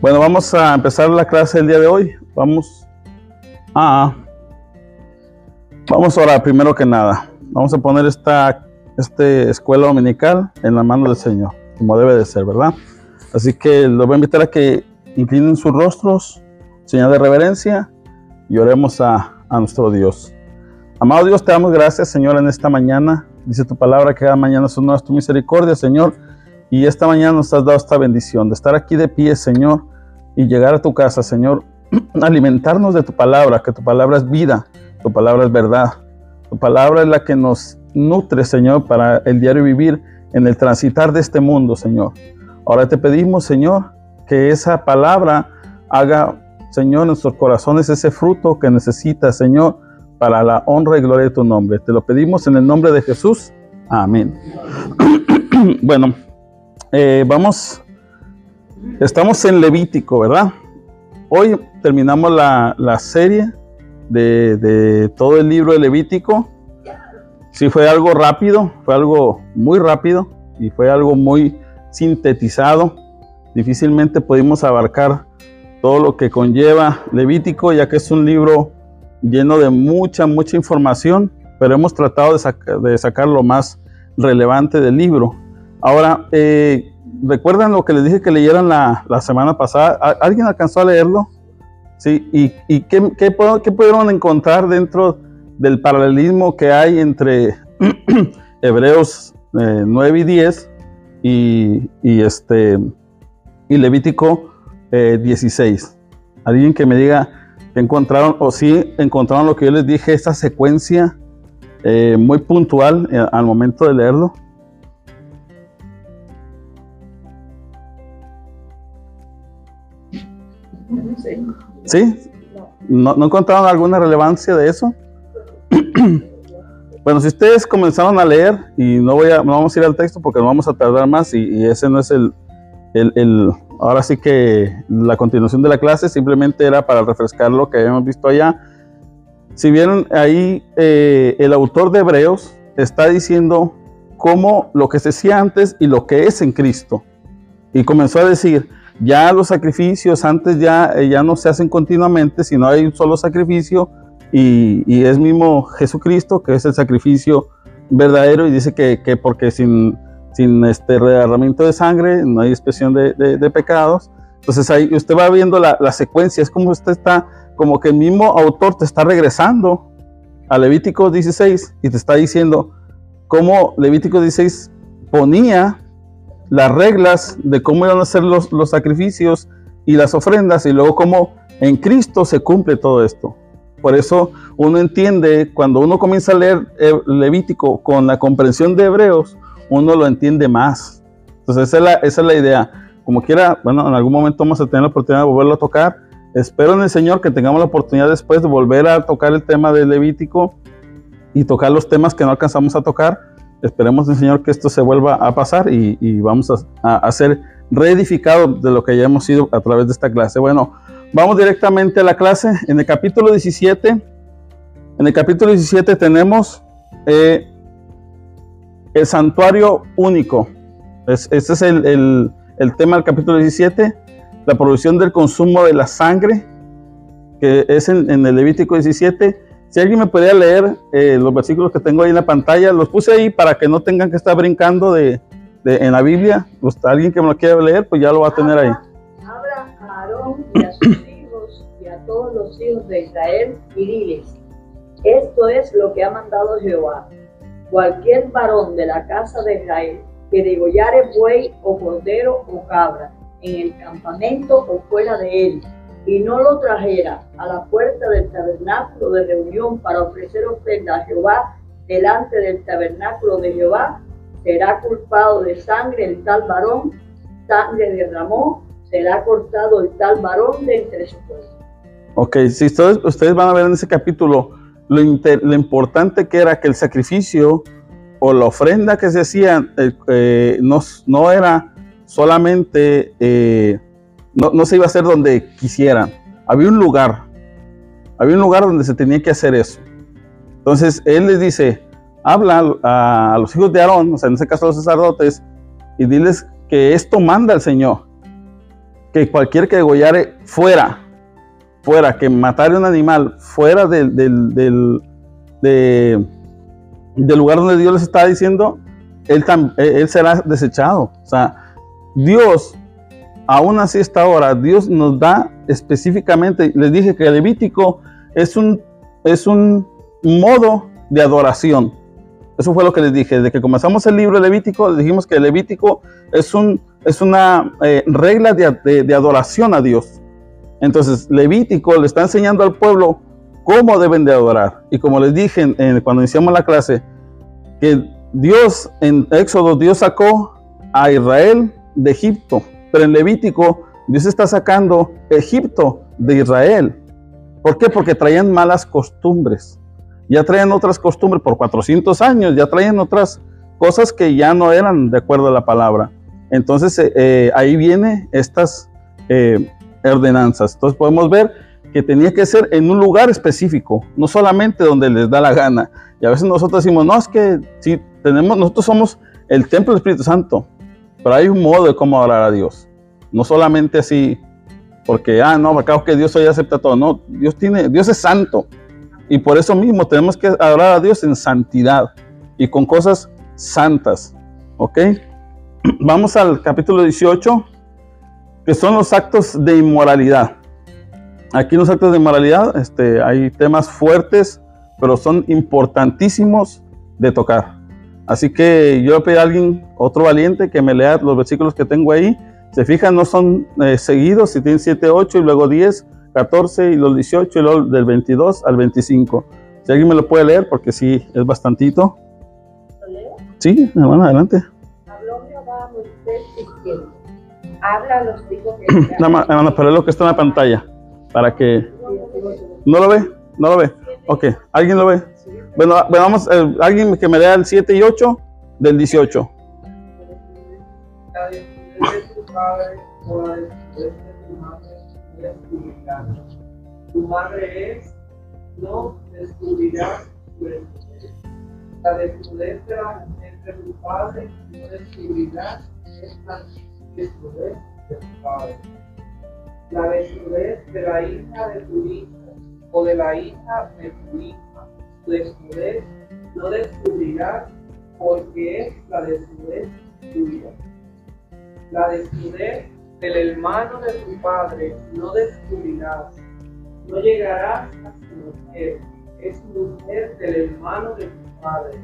Bueno, vamos a empezar la clase del día de hoy. Vamos a vamos a orar primero que nada. Vamos a poner esta este escuela dominical en la mano del Señor, como debe de ser, ¿verdad? Así que los voy a invitar a que inclinen sus rostros, señal de reverencia, y oremos a, a nuestro Dios. Amado Dios, te damos gracias, Señor, en esta mañana. Dice tu palabra que cada mañana son nuevas tu misericordia, Señor. Y esta mañana nos has dado esta bendición de estar aquí de pie, Señor, y llegar a tu casa, Señor, alimentarnos de tu palabra, que tu palabra es vida, tu palabra es verdad. Tu palabra es la que nos nutre, Señor, para el diario vivir en el transitar de este mundo, Señor. Ahora te pedimos, Señor, que esa palabra haga, Señor, en nuestros corazones ese fruto que necesita, Señor, para la honra y gloria de tu nombre. Te lo pedimos en el nombre de Jesús. Amén. bueno, eh, vamos, estamos en Levítico, ¿verdad? Hoy terminamos la, serie de, de, todo el libro de Levítico. Sí, fue algo rápido, fue algo muy rápido y fue algo muy sintetizado. Difícilmente pudimos abarcar todo lo que conlleva Levítico, ya que es un libro lleno de mucha, mucha información, pero hemos tratado de, de sacar lo más relevante del libro. Ahora, eh, ¿recuerdan lo que les dije que leyeran la, semana pasada? ¿Alguien alcanzó a leerlo? Sí, ¿y, y qué, qué, pudieron encontrar dentro del paralelismo que hay entre Hebreos 9 eh, y 10 y, este, y Levítico 16? Eh, ¿Alguien que me diga que encontraron, o sí encontraron lo que yo les dije, esta secuencia muy puntual al momento de leerlo? ¿Sí? ¿No, ¿No encontraron alguna relevancia de eso? bueno, si ustedes comenzaron a leer, y no, voy a, vamos a ir al texto porque no vamos a tardar más, y, ese no es el, el, ahora sí que la continuación de la clase, simplemente era para refrescar lo que habíamos visto allá. Si vieron ahí, eh, el autor de Hebreos está diciendo cómo lo que se hacía antes y lo que es en Cristo. Y comenzó a decir, ya los sacrificios antes ya, eh, ya no se hacen continuamente, sino hay un solo sacrificio y, es mismo Jesucristo, que es el sacrificio verdadero y dice que, porque sin, sin este derramamiento de sangre no hay expresión de, pecados. Entonces ahí usted va viendo la, la, secuencia, es como usted está, como que el mismo autor te está regresando a Levítico 16 y te está diciendo cómo Levítico 16 ponía las reglas de cómo iban a ser los, los sacrificios y las ofrendas y luego cómo en Cristo se cumple todo esto. Por eso uno entiende, cuando uno comienza a leer eh, Levítico con la comprensión de Hebreos, uno lo entiende más. Entonces esa es la, esa es la idea. Como quiera, bueno, en algún momento vamos a tener la oportunidad de volverlo a tocar. Espero en el Señor que tengamos la oportunidad después de volver a tocar el tema de Levítico y tocar los temas que no alcanzamos a tocar Esperemos, Señor, que esto se vuelva a pasar y, vamos a, a, ser reedificados de lo que ya hemos sido a través de esta clase. Bueno, vamos directamente a la clase. En el capítulo 17, en el capítulo 17 tenemos eh, el santuario único. Es, este es el, tema del capítulo 17, la provisión del consumo de la sangre, que es en el Levítico 17 si alguien me podría leer eh, los versículos que tengo ahí en la pantalla, los puse ahí para que no tengan que estar brincando de, en la Biblia. Pues, alguien que me lo quiera leer, pues ya lo va a tener ahí. Habla a Aarón y a sus hijos y a todos los hijos de Israel y diles, esto es lo que ha mandado Jehová. Cualquier varón de la casa de Israel que degollare buey o cordero o cabra en el campamento o fuera de él, y no lo trajera a la puerta del tabernáculo de reunión para ofrecer ofrenda a Jehová delante del tabernáculo de Jehová, será culpado de sangre el tal varón, sangre derramó, será cortado el tal varón de entre su pueblo. Ok, si ustedes, ustedes van a ver en ese capítulo lo, lo, importante que era que el sacrificio o la ofrenda que se hacía eh, eh, no, no, era solamente eh, no, se iba a hacer donde quisieran. Había un lugar, había un lugar donde se tenía que hacer eso. Entonces él les dice, habla a, los hijos de Aarón, o sea, en ese caso a los sacerdotes, y diles que esto manda el Señor. que cualquier que degollare fuera, fuera, que matare un animal fuera del, del, del, lugar donde Dios les está diciendo, él, él será desechado. O sea, Dios, aún así está ahora, Dios nos da específicamente, les dije que el Levítico es un, es un modo de adoración. Eso fue lo que les dije. Desde que comenzamos el libro Levítico, les dijimos que Levítico es, un, es una eh, regla de, de, adoración a Dios. Entonces, Levítico le está enseñando al pueblo cómo deben de adorar. Y como les dije cuando iniciamos la clase, que Dios en Éxodo, Dios sacó a Israel de Egipto, pero en Levítico Dios está sacando Egipto de Israel. ¿Por qué? Porque traían malas costumbres. Ya traían otras costumbres por 400 años, ya traían otras cosas que ya no eran de acuerdo a la palabra. Entonces eh, eh, ahí viene estas eh, ordenanzas. Entonces podemos ver que tenía que ser en un lugar específico, no solamente donde les da la gana. Y a veces nosotros decimos, no, es que si tenemos, nosotros somos el templo del Espíritu Santo, pero hay un modo de cómo adorar a Dios. No solamente así, porque, ah, no, acabo que Dios hoy acepta todo. No, Dios, tiene, Dios es santo. Y por eso mismo tenemos que adorar a Dios en santidad y con cosas santas. ¿Ok? Vamos al capítulo 18, que son los actos de inmoralidad. Aquí los actos de inmoralidad este, hay temas fuertes pero son importantísimos de tocar. Así que yo voy a a alguien, otro valiente, que me lea los versículos que tengo ahí. Se fijan, no son eh, seguidos, si tienen 7, 8 y luego 10, 14 y los 18 y luego del 22 al 25. Si alguien me lo puede leer, porque sí, es bastantito. ¿Lo leo? Sí, hermano, adelante. Habló Jehová a Moisés diciendo, habla a los hijos de Nada más, hermano, pero es lo que está en la pantalla, para que... ¿No lo ve? ¿No lo ve? Ok, ¿alguien lo ve? Bueno, vamos, eh, alguien que me lea el 7 y 8 del 18. Tu madre es, no descubrirás La desnudez de la mujer de tu padre, no descubrirás esta desnudez de tu padre. La desnudez de la hija de tu hija o de la hija de tu hija. Desnudez no descubrirás porque es la desnudez tuya. La desnudez del hermano de tu padre no descubrirás. No llegarás a su mujer. Es mujer del hermano de tu padre.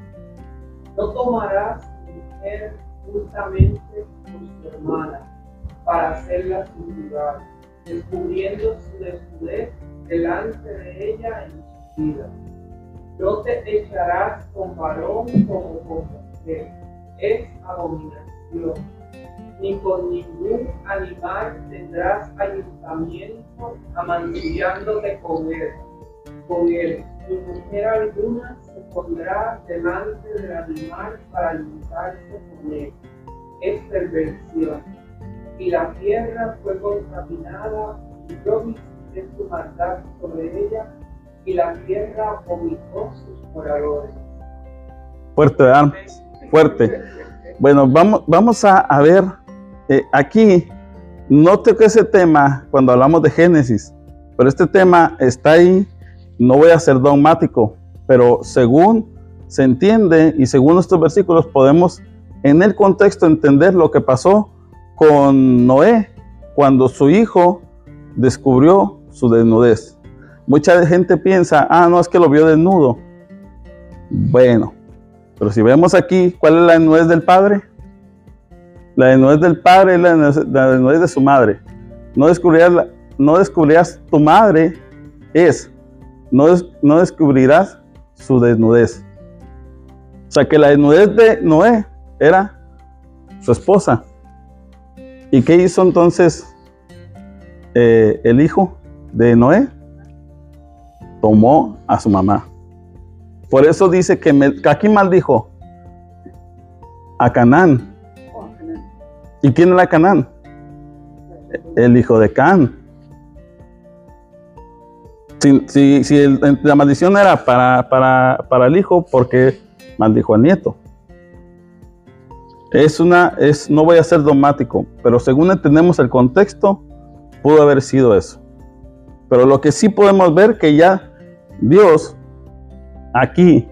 No tomarás mujer justamente por su hermana para hacerla su lugar, descubriendo su desnudez delante de ella en su vida. No te echarás con varón como con mujer, es abominación. Ni con ningún animal tendrás ayuntamiento amancillándote con él. Con él, ni mujer alguna se pondrá delante del animal para ayuntarse con él. Es perversión. Y la tierra fue contaminada y yo es su maldad sobre ella, y la tierra vomitó sus moradores. Fuerte, Fuerte. Bueno, vamos, vamos a, a ver eh, aquí. Note que ese tema, cuando hablamos de Génesis, pero este tema está ahí. No voy a ser dogmático, pero según se entiende y según estos versículos podemos en el contexto entender lo que pasó con Noé cuando su hijo descubrió su desnudez. Mucha gente piensa, ah, no, es que lo vio desnudo. Bueno, pero si vemos aquí, ¿cuál es la desnudez del padre? La desnudez del padre es la desnudez, de su madre. No descubrirás, no descubrirás tu madre es, no, no descubrirás su desnudez. O sea que la desnudez de Noé era su esposa. ¿Y qué hizo entonces eh, el hijo? de Noé tomó a su mamá. Por eso dice que, aquí maldijo a Canaán. ¿Y quién era Canaán? El hijo de Can. Si, si, la maldición era para, para, para, el hijo, porque maldijo al nieto? Es una, es, no voy a ser dogmático, pero según entendemos el contexto, pudo haber sido eso. Pero lo que sí podemos ver que ya Dios aquí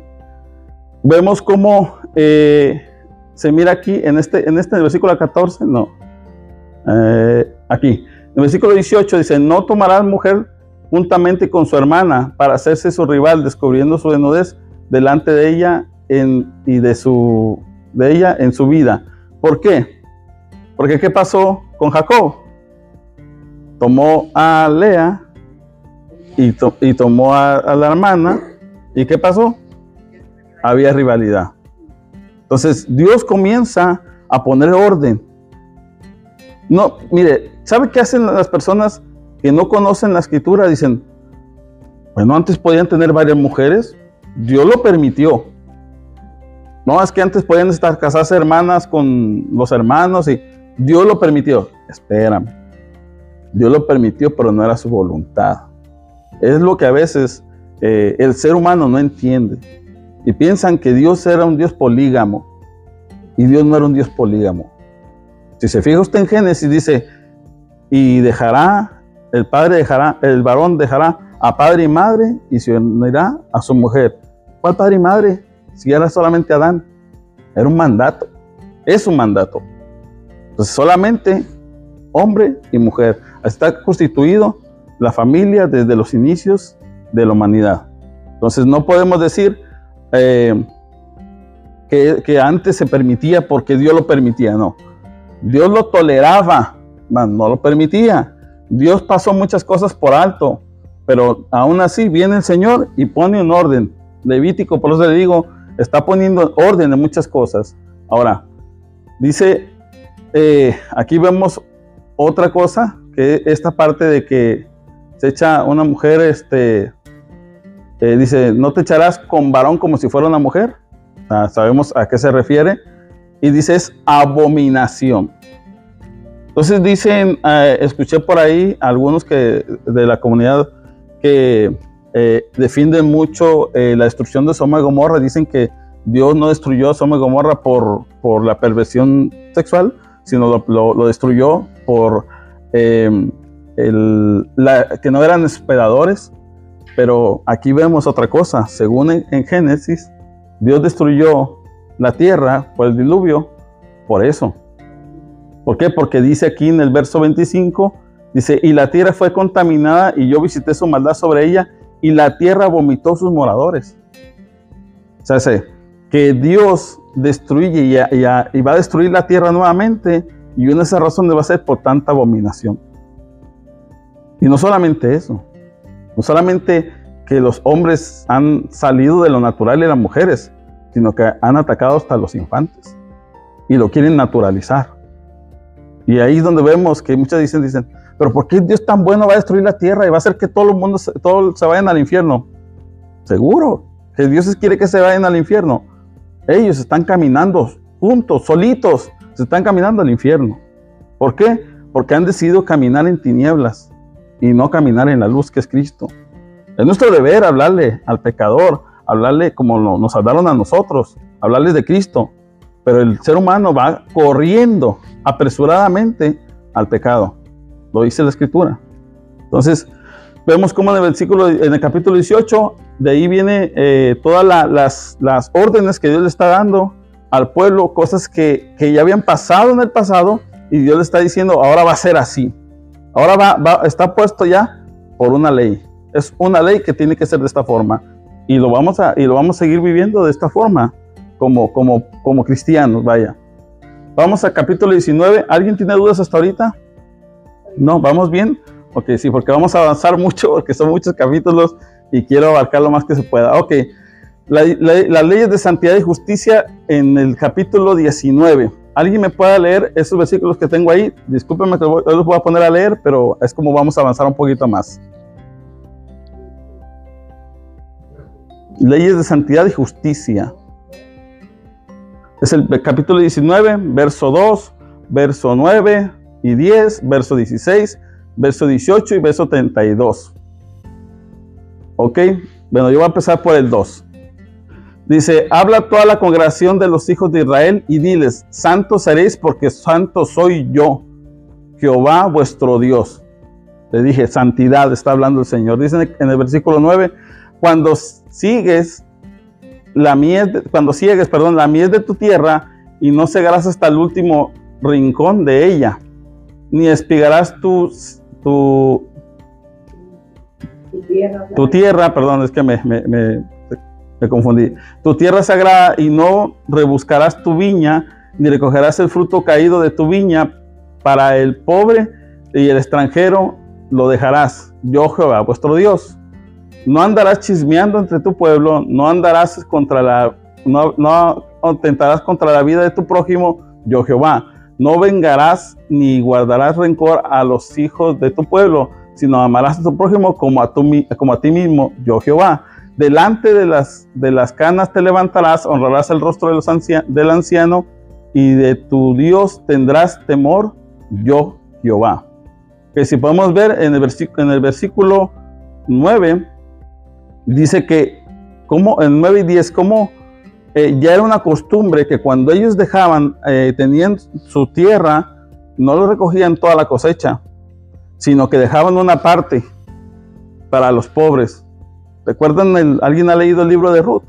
vemos cómo eh, se mira aquí en este, en este versículo 14, no, eh, aquí, en el versículo 18 dice, no tomará mujer juntamente con su hermana para hacerse su rival, descubriendo su desnudez delante de ella y de, su, de ella en su vida. ¿Por qué? Porque ¿qué pasó con Jacob? Tomó a Lea y, y tomó a la hermana. ¿Y qué pasó? Había rivalidad. Entonces Dios comienza a poner orden. No, mire, ¿sabe qué hacen las personas que no conocen la escritura? Dicen, bueno, antes podían tener varias mujeres, Dios lo permitió. No, es que antes podían estar casadas hermanas con los hermanos y Dios lo permitió. Espérame. Dios lo permitió, pero no era su voluntad. Es lo que a veces eh, el ser humano no entiende y piensan que Dios era un Dios polígamo y Dios no era un Dios polígamo. Si se fija usted en Génesis, dice, y dejará, el padre dejará, el varón dejará a padre y madre y se unirá a su mujer. ¿Cuál padre y madre? Si era solamente Adán. Era un mandato. Es un mandato. Solamente hombre y mujer. Está constituido la familia desde los inicios de la humanidad. Entonces no podemos decir eh, que, antes se permitía porque Dios lo permitía, no. Dios lo toleraba, no lo permitía. Dios pasó muchas cosas por alto, pero aún así viene el Señor y pone un orden. Levítico, por eso le digo, está poniendo orden en muchas cosas. Ahora, dice, eh, aquí vemos otra cosa, que esta parte de que se echa una mujer, este, eh, dice, no te echarás con varón como si fuera una mujer. sabemos a qué se refiere. Y dice, es abominación. Entonces dicen, eh, escuché por ahí algunos que de la comunidad que eh, defienden mucho la destrucción de Soma y Gomorra. Dicen que Dios no destruyó a Soma y Gomorra por, por la perversión sexual, sino lo, destruyó por el, que no eran hospedadores, pero aquí vemos otra cosa. Según en, Génesis, Dios destruyó la tierra por el diluvio por eso. ¿Por qué? Porque dice aquí en el verso 25, dice, y la tierra fue contaminada y yo visité su maldad sobre ella y la tierra vomitó sus moradores. O sea, que Dios destruye y, y, va a destruir la tierra nuevamente y una de esas razones va a ser por tanta abominación. Y no solamente eso, no solamente que los hombres han salido de lo natural y las mujeres, sino que han atacado hasta los infantes y lo quieren naturalizar. Y ahí es donde vemos que muchas dicen, dicen, pero ¿por qué Dios tan bueno va a destruir la tierra y va a hacer que todo el mundo, todos se vayan al infierno? Seguro que Dios quiere que se vayan al infierno. Ellos están caminando juntos, solitos, se están caminando al infierno. ¿Por qué? Porque han decidido caminar en tinieblas y no caminar en la luz que es Cristo. Es nuestro deber hablarle al pecador, hablarle como nos hablaron a nosotros, hablarles de Cristo. Pero el ser humano va corriendo apresuradamente al pecado. Lo dice la Escritura. Entonces, vemos cómo en el versículo, en el capítulo 18, de ahí viene eh, todas las, órdenes que Dios le está dando al pueblo, cosas que ya habían pasado en el pasado, y Dios le está diciendo, ahora va a ser así. Ahora va, está puesto ya por una ley. Es una ley que tiene que ser de esta forma. Y lo vamos a, y lo vamos a seguir viviendo de esta forma, como, como, como cristianos, vaya. Vamos al capítulo 19. ¿Alguien tiene dudas hasta ahorita? No, ¿vamos bien? Ok, sí, porque vamos a avanzar mucho, porque son muchos capítulos y quiero abarcar lo más que se pueda. Ok, las leyes de santidad y justicia en el capítulo 19. ¿Alguien me pueda leer esos versículos que tengo ahí? Discúlpenme que los voy a poner a leer, pero es como vamos a avanzar un poquito más. Leyes de santidad y justicia. Es el capítulo 19, verso 2, verso 9 y 10, verso 16, verso 18 y verso 32. ¿Ok? Bueno, yo voy a empezar por el 2. Dice, habla toda la congregación de los hijos de Israel y diles, santos seréis porque santo soy yo, Jehová vuestro Dios. Le dije, santidad está hablando el Señor. Dice en el versículo 9, cuando sigues la miel, cuando sigues, perdón, la miel de tu tierra y no cegarás hasta el último rincón de ella, ni espigarás tu, tu, tu tierra, perdón, es que me, me, me, me confundí. Tu tierra sagrada y no rebuscarás tu viña, ni recogerás el fruto caído de tu viña para el pobre y el extranjero lo dejarás. Yo Jehová, vuestro Dios. No andarás chismeando entre tu pueblo, no andarás contra la, no, no contra la vida de tu prójimo, yo Jehová. No vengarás ni guardarás rencor a los hijos de tu pueblo, sino amarás a tu prójimo como a, como a ti mismo, yo Jehová. Delante de las, de las canas te levantarás, honrarás el rostro de los del anciano y de tu Dios tendrás temor, yo Jehová. Que si podemos ver en el, en el versículo 9, dice que como en 9 y 10, como eh, ya era una costumbre que cuando ellos dejaban, eh, tenían su tierra, no lo recogían toda la cosecha, sino que dejaban una parte para los pobres. ¿Recuerdan? ¿Alguien ha leído el libro de Ruth?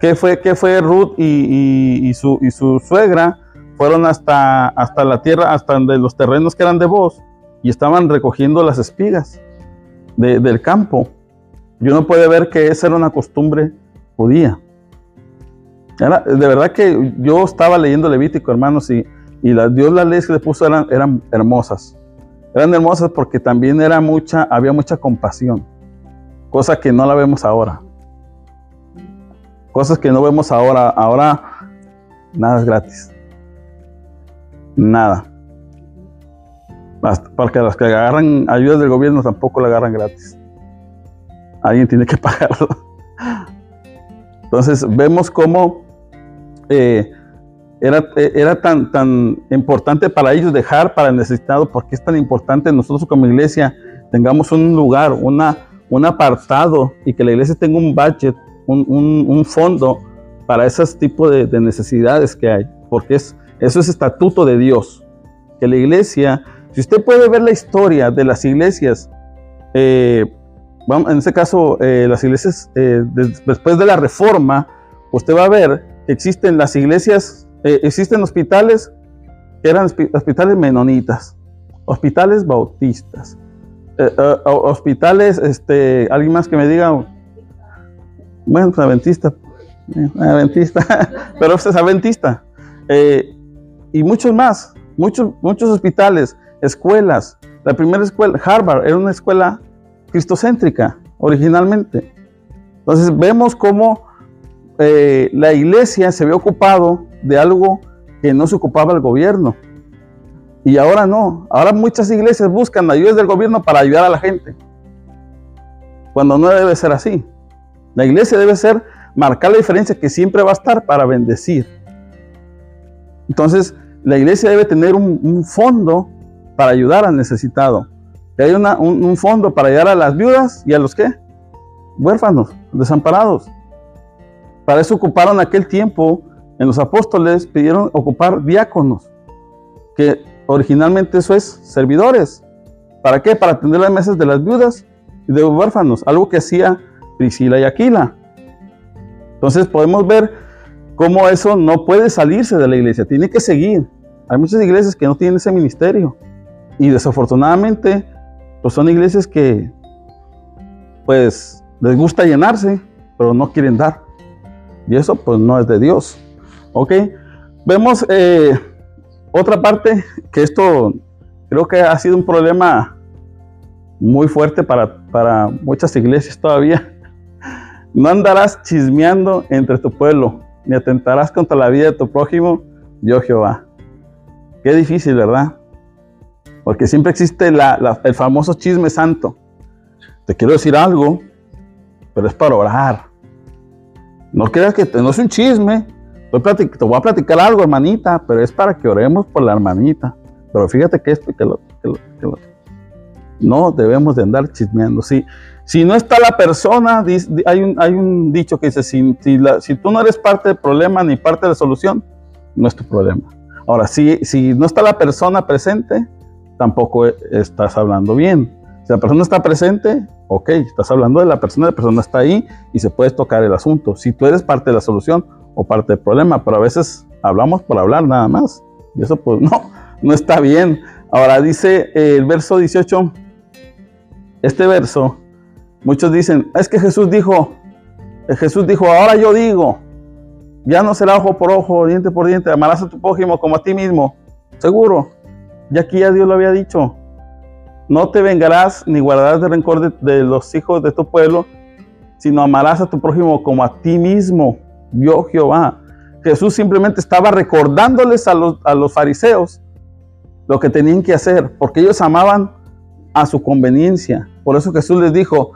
¿Qué fue, qué fue Ruth y, su, suegra? Fueron hasta, hasta la tierra, hasta donde los terrenos que eran de vos, y estaban recogiendo las espigas del campo. Yo no puede ver que esa era una costumbre judía. de verdad que yo estaba leyendo Levítico, hermanos, y, y la, Dios las leyes que le puso eran, eran hermosas. Eran hermosas porque también era mucha, había mucha compasión, cosa que no la vemos ahora. Cosas que no vemos ahora. Ahora nada es gratis. Nada. Porque las que agarran ayudas del gobierno tampoco la agarran gratis alguien tiene que pagarlo. Entonces vemos cómo eh, era, era tan, tan importante para ellos dejar para el necesitado, porque es tan importante nosotros como iglesia tengamos un lugar, una, un apartado y que la iglesia tenga un budget, un, fondo para esos tipos de, necesidades que hay, porque es, eso es estatuto de Dios. Que la iglesia, si usted puede ver la historia de las iglesias, eh, en este caso, eh, las iglesias, eh, después de la reforma, usted va a ver que existen las iglesias, eh, existen hospitales que eran hospitales menonitas, hospitales bautistas, hospitales, este, alguien más que me diga, bueno, pues, adventista, adventista, pero usted es adventista, y muchos más, muchos, muchos hospitales, escuelas. La primera escuela, Harvard, era una escuela cristocéntrica originalmente. Entonces vemos cómo eh, la iglesia se había ocupado de algo que no se ocupaba el gobierno. Y ahora no. Ahora muchas iglesias buscan ayudas del gobierno para ayudar a la gente. Cuando no debe ser así. La iglesia debe ser marcar la diferencia que siempre va a estar para bendecir. Entonces, la iglesia debe tener un fondo para ayudar al necesitado hay un, fondo para ayudar a las viudas y a los que huérfanos, desamparados. Para eso ocuparon aquel tiempo, en los apóstoles pidieron ocupar diáconos, que originalmente eso es servidores. ¿Para qué? Para atender las mesas de las viudas y de los huérfanos, algo que hacía Priscila y Aquila. Entonces podemos ver cómo eso no puede salirse de la iglesia, tiene que seguir. Hay muchas iglesias que no tienen ese ministerio y desafortunadamente pues son iglesias que pues les gusta llenarse, pero no quieren dar. Y eso pues no es de Dios. ¿Ok? Vemos eh, otra parte que esto creo que ha sido un problema muy fuerte para, para muchas iglesias todavía. No andarás chismeando entre tu pueblo, ni atentarás contra la vida de tu prójimo, yo Jehová. Qué difícil, ¿verdad? Porque siempre existe el famoso chisme santo. Te quiero decir algo, pero es para orar. No creas que no es un chisme. Te voy a platicar algo, hermanita, pero es para que oremos por la hermanita. Pero fíjate que esto y que lo, que lo, No debemos de andar chismeando. Si, si no está la persona, hay un, hay un dicho que dice, si, si, tú no eres parte del problema ni parte de la solución, no es tu problema. Ahora, si, si no está la persona presente, tampoco estás hablando bien. Si la persona está presente, ok, estás hablando de la persona, la persona está ahí y se puede tocar el asunto. Si tú eres parte de la solución o parte del problema, pero a veces hablamos por hablar nada más. Y eso pues no, no está bien. Ahora dice el verso 18, este verso, muchos dicen, es que Jesús dijo, Jesús dijo, ahora yo digo, ya no será ojo por ojo, diente por diente, amarás a tu prójimo como a ti mismo. Seguro, ya aquí ya Dios lo había dicho. No te vengarás ni guardarás de rencor de, los hijos de tu pueblo, sino amarás a tu prójimo como a ti mismo. Yo Jehová. Jesús simplemente estaba recordándoles a los, a los fariseos lo que tenían que hacer, porque ellos amaban a su conveniencia. Por eso Jesús les dijo,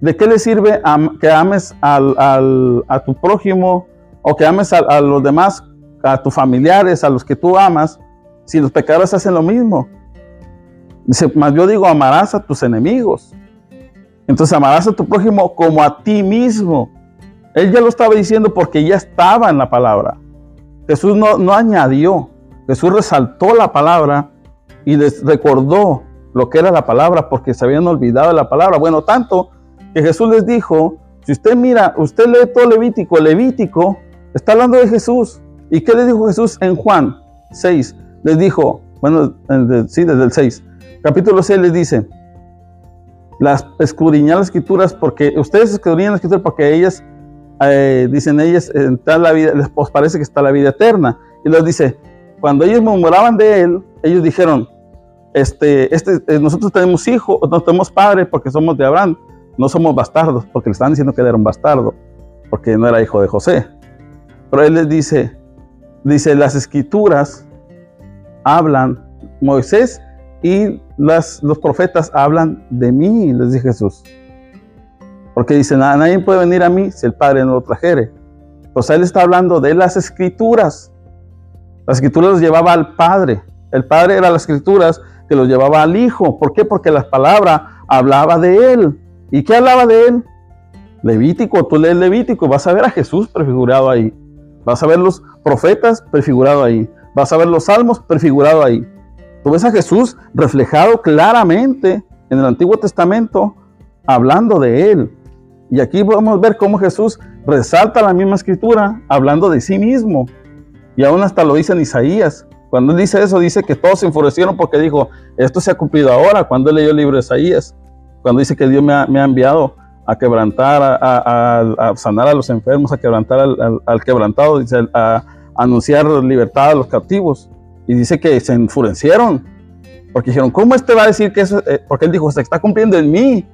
¿de qué le sirve que ames a tu prójimo o que ames a, los demás, a tus familiares, a los que tú amas, si los pecadores hacen lo mismo. Dice, más yo digo, amarás a tus enemigos. Entonces amarás a tu prójimo como a ti mismo. Él ya lo estaba diciendo porque ya estaba en la palabra. Jesús no, no añadió, Jesús resaltó la palabra y les recordó lo que era la palabra porque se habían olvidado de la palabra. Bueno, tanto que Jesús les dijo, si usted mira, usted lee todo Levítico, Levítico Está hablando de Jesús. ¿Y qué le dijo Jesús en Juan 6? Les dijo, bueno, sí, desde el 6. Capítulo 6 les dice, las escudriñan las escrituras porque ustedes escudriñan las escrituras porque ellas, eh, dicen ellas, está la vida, les parece que está la vida eterna. Y les dice, cuando ellos murmuraban de él, ellos dijeron, este, este, eh, nosotros tenemos hijos, no tenemos padres porque somos de Abraham, no somos bastardos, porque le estaban diciendo que él era un bastardo, porque no era hijo de José. Pero él les dice, dice, las escrituras hablan, Moisés y las, los profetas hablan de mí, les dice Jesús. Porque dice, nadie puede venir a mí si el Padre no lo trajere. Pues él está hablando de las escrituras. Las escrituras los llevaba al Padre. El Padre era las escrituras que los llevaba al Hijo. ¿Por qué? Porque la palabra hablaba de él. ¿Y qué hablaba de él? Levítico, tú lees Levítico, vas a ver a Jesús prefigurado ahí. Vas a ver los profetas prefigurado ahí. Vas a ver los salmos prefigurado ahí. Tú ves a Jesús reflejado claramente en el Antiguo Testamento hablando de él. Y aquí podemos ver cómo Jesús resalta la misma escritura hablando de sí mismo. Y aún hasta lo dice en Isaías. Cuando él dice eso, dice que todos se enfurecieron porque dijo, esto se ha cumplido ahora, cuando él leyó el libro de Isaías. Cuando dice que Dios me ha, enviado a quebrantar, a, sanar a los enfermos, a quebrantar al, quebrantado, dice, a, anunciar libertad a los cautivos. Y dice que se enfurecieron, porque dijeron, ¿cómo este va a decir que eso? Eh, porque él dijo, se está cumpliendo en mí.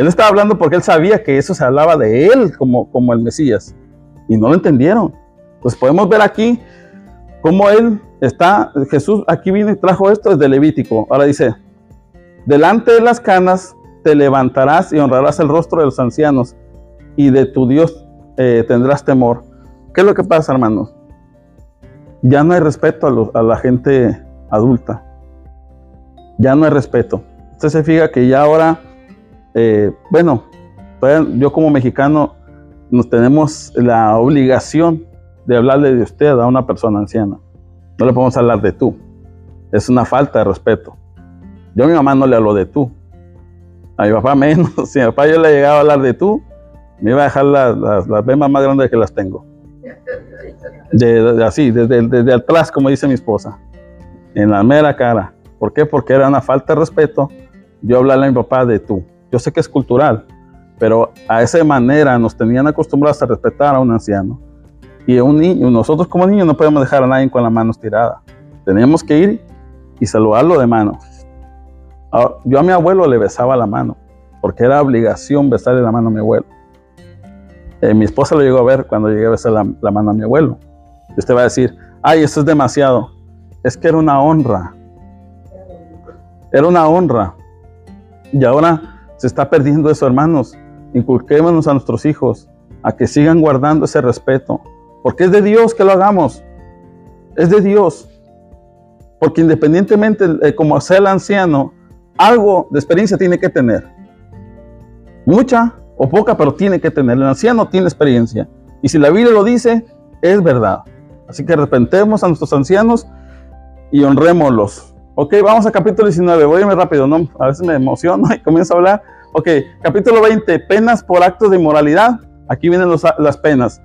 Él estaba hablando porque él sabía que eso se hablaba de él como, como el Mesías. Y no lo entendieron. Pues podemos ver aquí cómo él está, Jesús aquí vino y trajo esto desde Levítico. Ahora dice, delante de las canas te levantarás y honrarás el rostro de los ancianos y de tu Dios eh, tendrás temor. ¿Qué es lo que pasa, hermanos? Ya no hay respeto a, la gente adulta. Ya no hay respeto. Usted se fija que ya ahora, eh, bueno, yo como mexicano nos tenemos la obligación de hablarle de usted a una persona anciana. No le podemos hablar de tú. Es una falta de respeto. Yo a mi mamá no le hablo de tú. A mi papá menos. Si a mi papá yo le llegaba a hablar de tú, me iba a dejar las, las, más grandes que las tengo. Así, desde atrás, como dice mi esposa. En la mera cara. ¿Por qué? Porque era una falta de respeto yo hablarle a mi papá de tú. Yo sé que es cultural, pero a esa manera nos tenían acostumbrados a respetar a un anciano. Y un niño, nosotros como niños no podemos dejar a nadie con las manos tiradas. Teníamos que ir y saludarlo de mano. Ah, yo a mi abuelo le besaba la mano, porque era obligación besarle la mano a mi abuelo. Eh, mi esposa lo llegó a ver cuando llegué a besar la, mano a mi abuelo. Y usted va a decir, ay, eso es demasiado. Es que era una honra. Era una honra. Y ahora se está perdiendo eso, hermanos. Inculquémonos a nuestros hijos a que sigan guardando ese respeto. Porque es de Dios que lo hagamos. Es de Dios. Porque independientemente, de como sea el anciano, algo de experiencia tiene que tener. Mucha o poca, pero tiene que tener. El anciano tiene experiencia. Y si la Biblia lo dice, es verdad. Así que arrepentemos a nuestros ancianos y honrémoslos. Ok, vamos a capítulo 19. Voy a irme rápido, ¿no? A veces me emociono y comienzo a hablar. Ok, capítulo 20, penas por actos de inmoralidad. Aquí vienen los- las penas.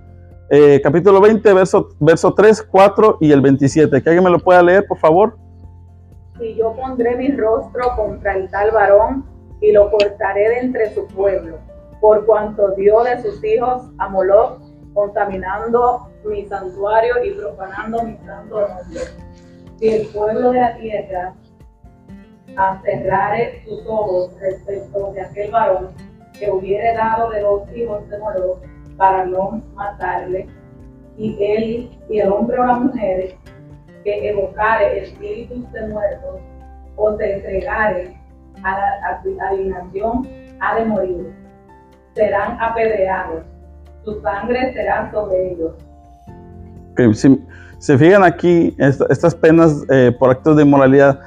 Eh, capítulo 20, verso, verso 3, 4 y el 27. Que alguien me lo pueda leer, por favor. Y yo pondré mi rostro contra el tal varón y lo cortaré de entre su pueblo, por cuanto dio de sus hijos a Moloch, contaminando mi santuario y profanando mi santo nombre. Si el pueblo de la tierra cerrare sus ojos respecto de aquel varón que hubiere dado de los hijos de Moloch para no matarle, y él y el hombre o la mujer que evocare espíritus de muertos o se entregare a la adivinación ha de morir. Serán apedreados, su sangre será sobre ellos. Se fijan aquí, esta- estas penas eh, por actos de inmoralidad,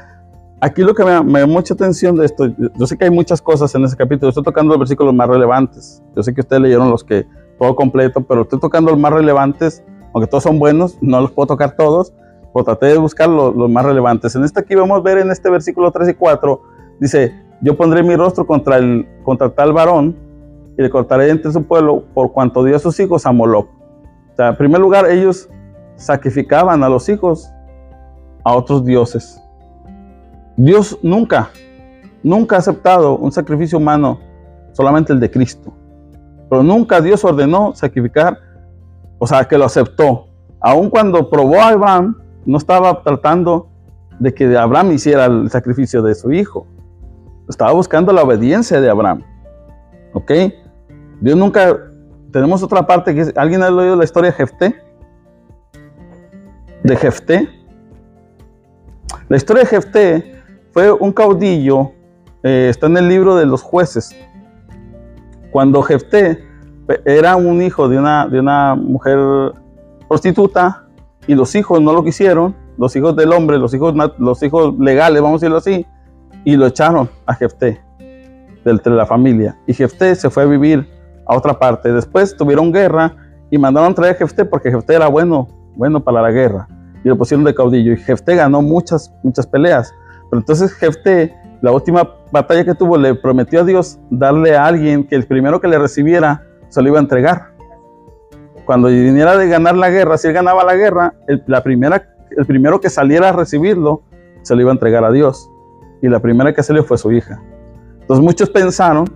aquí lo que me, me da mucha atención de esto, yo, sé que hay muchas cosas en ese capítulo, estoy tocando los versículos más relevantes. Yo sé que ustedes leyeron los que, todo completo, pero estoy tocando los más relevantes, aunque todos son buenos, no los puedo tocar todos, pero traté de buscar los, los más relevantes. En este aquí vamos a ver en este versículo 3 y 4, dice, yo pondré mi rostro contra, el, contra tal varón y le cortaré entre su pueblo por cuanto dio a sus hijos a Moloch. O sea, en primer lugar, ellos sacrificaban a los hijos a otros dioses. Dios nunca, nunca ha aceptado un sacrificio humano, solamente el de Cristo. Pero nunca Dios ordenó sacrificar, o sea, que lo aceptó. Aun cuando probó a Abraham, no estaba tratando de que Abraham hiciera el sacrificio de su hijo. Estaba buscando la obediencia de Abraham. ¿Ok? Dios nunca... Tenemos otra parte que ¿alguien ha oído la historia de Jefté? De Jefté. La historia de Jefté fue un caudillo, eh, está en el libro de los jueces. Cuando Jefté era un hijo de una, de una mujer prostituta y los hijos no lo quisieron, los hijos del hombre, los hijos, los hijos legales, vamos a decirlo así, y lo echaron a Jefté de la familia. Y Jefté se fue a vivir a otra parte. Después tuvieron guerra y mandaron traer a Jefté porque Jefté era bueno, bueno para la guerra. Y lo pusieron de caudillo. Y Jefté ganó muchas, muchas peleas. Pero entonces Jefté, la última batalla que tuvo, le prometió a Dios darle a alguien que el primero que le recibiera se lo iba a entregar. Cuando viniera de ganar la guerra, si él ganaba la guerra, el, la primera, el primero que saliera a recibirlo se lo iba a entregar a Dios. Y la primera que salió fue su hija. Entonces muchos pensaron,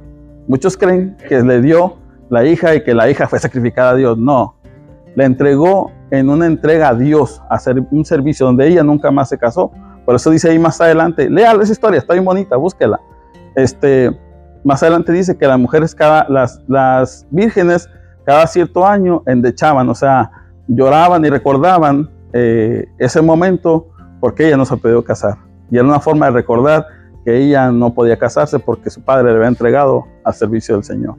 muchos creen que le dio la hija y que la hija fue sacrificada a Dios. No, la entregó en una entrega a Dios, a hacer un servicio donde ella nunca más se casó. Por eso dice ahí más adelante, lea esa historia, está bien bonita, búsquela. Este, más adelante dice que las mujeres, cada, las, las vírgenes, cada cierto año endechaban, o sea, lloraban y recordaban eh, ese momento porque ella no se podido casar. Y era una forma de recordar que ella no podía casarse porque su padre le había entregado al servicio del Señor.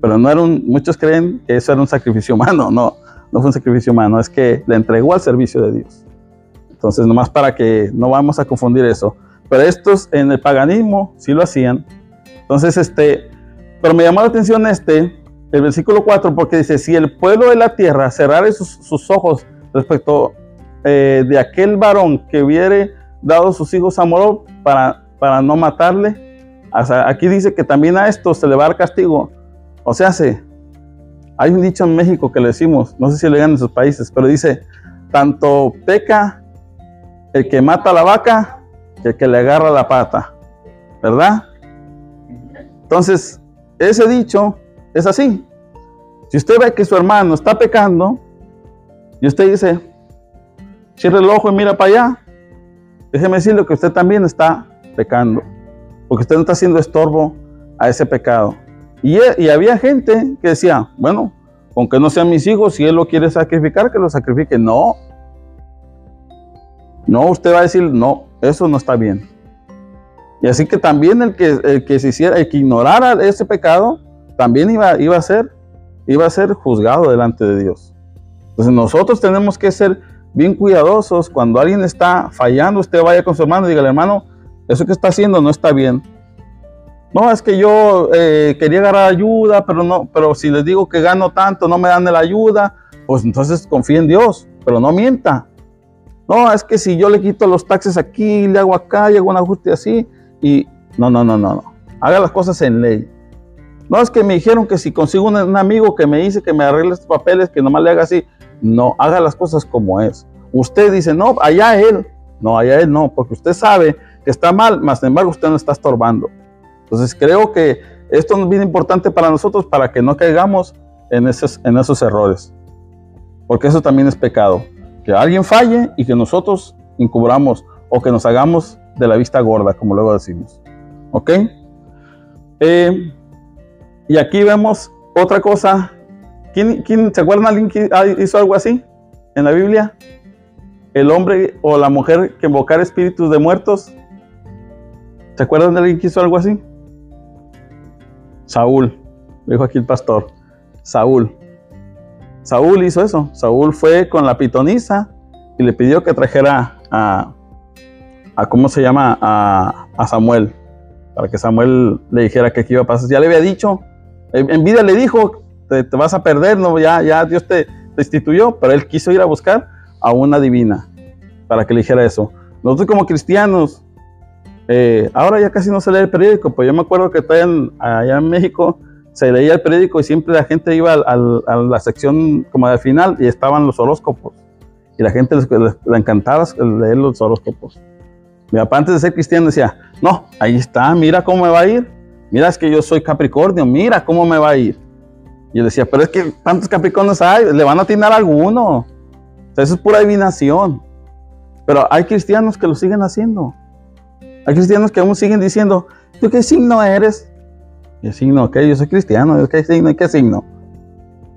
Pero no era un, muchos creen que eso era un sacrificio humano, no, no fue un sacrificio humano, es que le entregó al servicio de Dios. Entonces, nomás para que no vamos a confundir eso. Pero estos en el paganismo sí lo hacían. Entonces, este, pero me llamó la atención este, el versículo 4, porque dice, si el pueblo de la tierra cerrare sus, ojos respecto eh, de aquel varón que hubiere dado sus hijos a Moloch para, para no matarle, aquí dice que también a esto se le va a castigo. O sea, se, hay un dicho en México que le decimos, no sé si le digan en sus países, pero dice, tanto peca el que mata a la vaca que el que le agarra la pata, ¿verdad? Entonces, ese dicho es así. Si usted ve que su hermano está pecando y usted dice, cierre el ojo y mira para allá, déjeme decirle que usted también está pecando, porque usted no está haciendo estorbo a ese pecado. Y, y había gente que decía, bueno, aunque no sean mis hijos, si él lo quiere sacrificar, que lo sacrifique. No. No, usted va a decir, no, eso no está bien. Y así que también el que, que se hiciera, el que ignorara ese pecado, también iba, iba a ser, iba a ser juzgado delante de Dios. Entonces nosotros tenemos que ser bien cuidadosos cuando alguien está fallando, usted vaya con su hermano y diga, hermano, eso que está haciendo no está bien. No, es que yo eh, quería agarrar ayuda, pero no, pero si les digo que gano tanto, no me dan la ayuda, pues entonces confíe en Dios, pero no mienta. No, es que si yo le quito los taxes aquí, le hago acá y hago un ajuste así, y no, no, no, no, no. Haga las cosas en ley. No es que me dijeron que si consigo un, amigo que me dice que me arregle estos papeles, que nomás le haga así. No, haga las cosas como es. Usted dice, no, allá él. No, allá él no, porque usted sabe que está mal, más sin embargo usted no está estorbando. Entonces creo que esto es bien importante para nosotros para que no caigamos en esos, en esos errores. Porque eso también es pecado. Que alguien falle y que nosotros encubramos o que nos hagamos de la vista gorda, como luego decimos. ¿Ok? Eh, y aquí vemos otra cosa. ¿Quién, quién se acuerdan alguien que hizo algo así en la Biblia? El hombre o la mujer que invocar espíritus de muertos. ¿Se acuerdan de alguien que hizo algo así? Saúl, dijo aquí el pastor. Saúl. Saúl hizo eso. Saúl fue con la pitonisa y le pidió que trajera a, a ¿cómo se llama? A, Samuel. Para que Samuel le dijera que aquí iba a pasar. Ya le había dicho. En vida le dijo, te, vas a perder, no, ya, ya Dios te, te instituyó, pero él quiso ir a buscar a una divina para que le dijera eso. Nosotros como cristianos, eh, ahora ya casi no se lee el periódico, pues yo me acuerdo que allá en México se leía el periódico y siempre la gente iba a la sección como del final y estaban los horóscopos. Y la gente le encantaba leer los horóscopos. Mi papá antes de ser cristiano decía, no, ahí está, mira cómo me va a ir. Mira, es que yo soy Capricornio, mira cómo me va a ir. Y yo decía, pero es que tantos Capricornios hay, le van a atinar alguno. O sea, eso es pura adivinación. Pero hay cristianos que lo siguen haciendo. Hay cristianos que aún siguen diciendo, ¿tú qué signo eres? ¿Qué signo? Ok, yo soy cristiano, ¿qué signo? ¿Qué signo?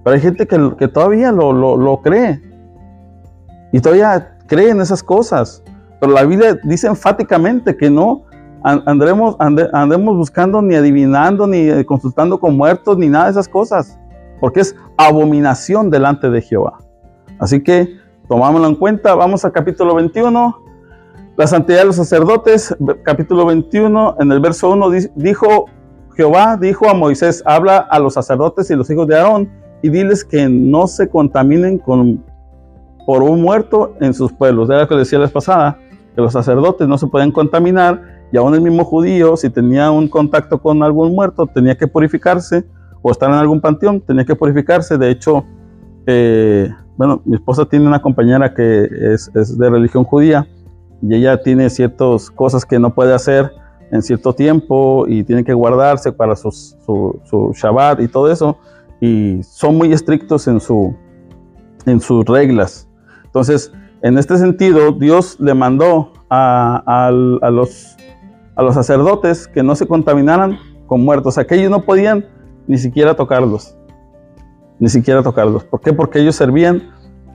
Pero hay gente que, que todavía lo, lo, lo, cree. Y todavía cree en esas cosas. Pero la Biblia dice enfáticamente que no andremos, andemos buscando ni adivinando, ni consultando con muertos, ni nada de esas cosas. Porque es abominación delante de Jehová. Así que tomámoslo en cuenta. Vamos al capítulo 21. La santidad de los sacerdotes, capítulo 21, en el verso 1 dijo, Jehová dijo a Moisés, habla a los sacerdotes y los hijos de Aarón y diles que no se contaminen con, por un muerto en sus pueblos. Era lo que decía la vez pasada, que los sacerdotes no se pueden contaminar y aún el mismo judío, si tenía un contacto con algún muerto, tenía que purificarse o estar en algún panteón, tenía que purificarse. De hecho, eh, bueno, mi esposa tiene una compañera que es, es de religión judía y ella tiene ciertas cosas que no puede hacer en cierto tiempo y tiene que guardarse para su, su, Shabbat y todo eso. Y son muy estrictos en, su, en sus reglas. Entonces, en este sentido, Dios le mandó a, a, los, a los sacerdotes que no se contaminaran con muertos. Aquellos no podían ni siquiera tocarlos. Ni siquiera tocarlos. ¿Por qué? Porque ellos servían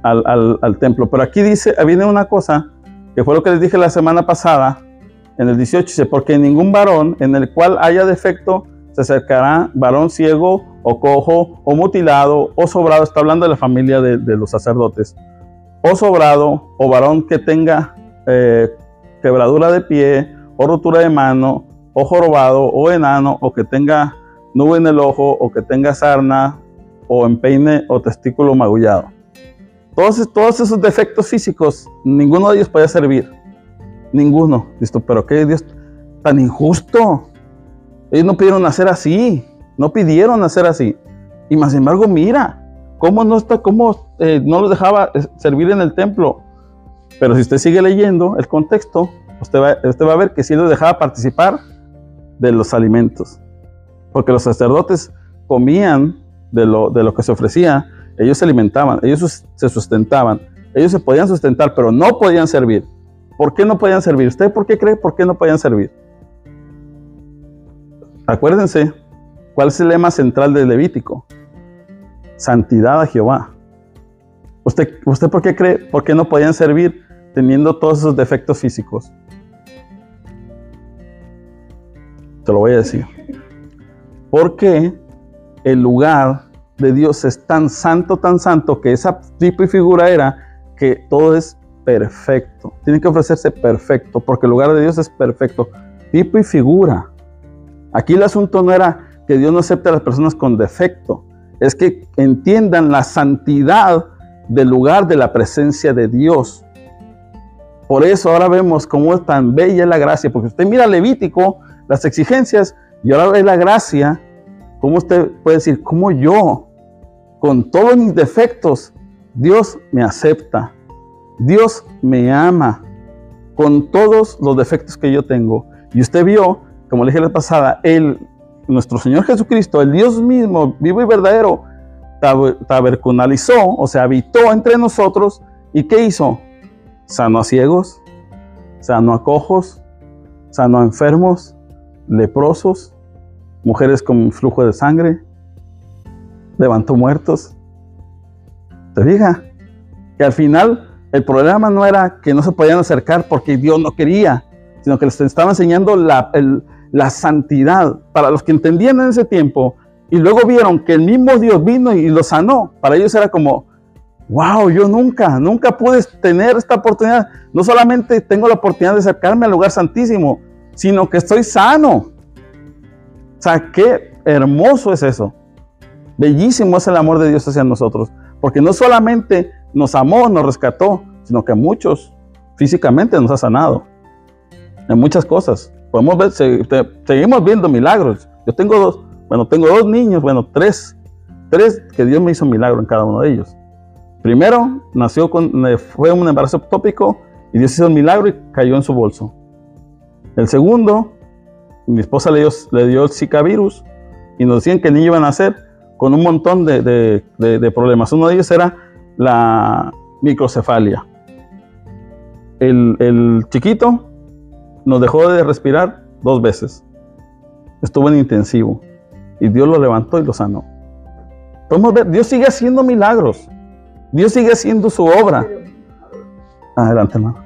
al, al, al templo. Pero aquí dice, viene una cosa que fue lo que les dije la semana pasada, en el 18 dice, porque ningún varón en el cual haya defecto se acercará varón ciego o cojo o mutilado o sobrado, está hablando de la familia de, los sacerdotes, o sobrado o varón que tenga eh, quebradura de pie o rotura de mano o jorobado o enano o que tenga nube en el ojo o que tenga sarna o empeine o testículo magullado. Todos, esos defectos físicos, ninguno de ellos puede servir. Ninguno. Listo, pero qué Dios tan injusto. Ellos no pidieron nacer así. No pidieron nacer así. Y más embargo, mira, cómo no está, cómo eh, no los dejaba eh, servir en el templo. Pero si usted sigue leyendo el contexto, usted va, usted va a ver que sí los dejaba participar de los alimentos. Porque los sacerdotes comían de lo, de lo que se ofrecía ellos se alimentaban, ellos se sustentaban, ellos se podían sustentar, pero no podían servir. ¿Por qué no podían servir? ¿Usted por qué cree por qué no podían servir? Acuérdense, ¿cuál es el lema central del Levítico? Santidad a Jehová. ¿Usted, ¿Usted por qué cree por qué no podían servir teniendo todos esos defectos físicos? Te lo voy a decir. Porque el lugar de Dios es tan santo, tan santo, que esa tipo y figura era que todo es perfecto. Tiene que ofrecerse perfecto, porque el lugar de Dios es perfecto. Tipo y figura. Aquí el asunto no era que Dios no acepte a las personas con defecto, es que entiendan la santidad del lugar de la presencia de Dios. Por eso ahora vemos cómo es tan bella la gracia, porque usted mira Levítico, las exigencias, y ahora ve la gracia, cómo usted puede decir, cómo yo, con todos mis defectos, Dios me acepta, Dios me ama, con todos los defectos que yo tengo. Y usted vio, como le dije la pasada, el, nuestro Señor Jesucristo, el Dios mismo, vivo y verdadero, tabercunalizó, o sea, habitó entre nosotros. ¿Y qué hizo? Sanó a ciegos, sanó a cojos, sanó a enfermos, leprosos, mujeres con flujo de sangre, levantó muertos. ¿Te fija? Que al final el problema no era que no se podían acercar porque Dios no quería, sino que les estaba enseñando la, la santidad. Para los que entendían en ese tiempo y luego vieron que el mismo Dios vino y lo sanó, para ellos era como, wow, yo nunca, nunca pude tener esta oportunidad. No solamente tengo la oportunidad de acercarme al lugar santísimo, sino que estoy sano. O sea, qué hermoso es eso. Bellísimo es el amor de Dios hacia nosotros. Porque no solamente nos amó, nos rescató, sino que a muchos físicamente nos ha sanado. En muchas cosas. Podemos ver, seguimos viendo milagros. Yo tengo dos, bueno, tengo dos niños, bueno, tres, tres que Dios me hizo milagro en cada uno de ellos. Primero, nació con, fue un embarazo tópico y Dios hizo el milagro y cayó en su bolso. El segundo, mi esposa le dio, le dio el Zika virus y nos decían que el niño iba a nacer con un montón de, problemas. Uno de ellos era la microcefalia. El, el, chiquito nos dejó de respirar dos veces. Estuvo en intensivo y Dios lo levantó y lo sanó. Podemos ver, Dios sigue haciendo milagros. Dios sigue haciendo su obra. Adelante, hermano.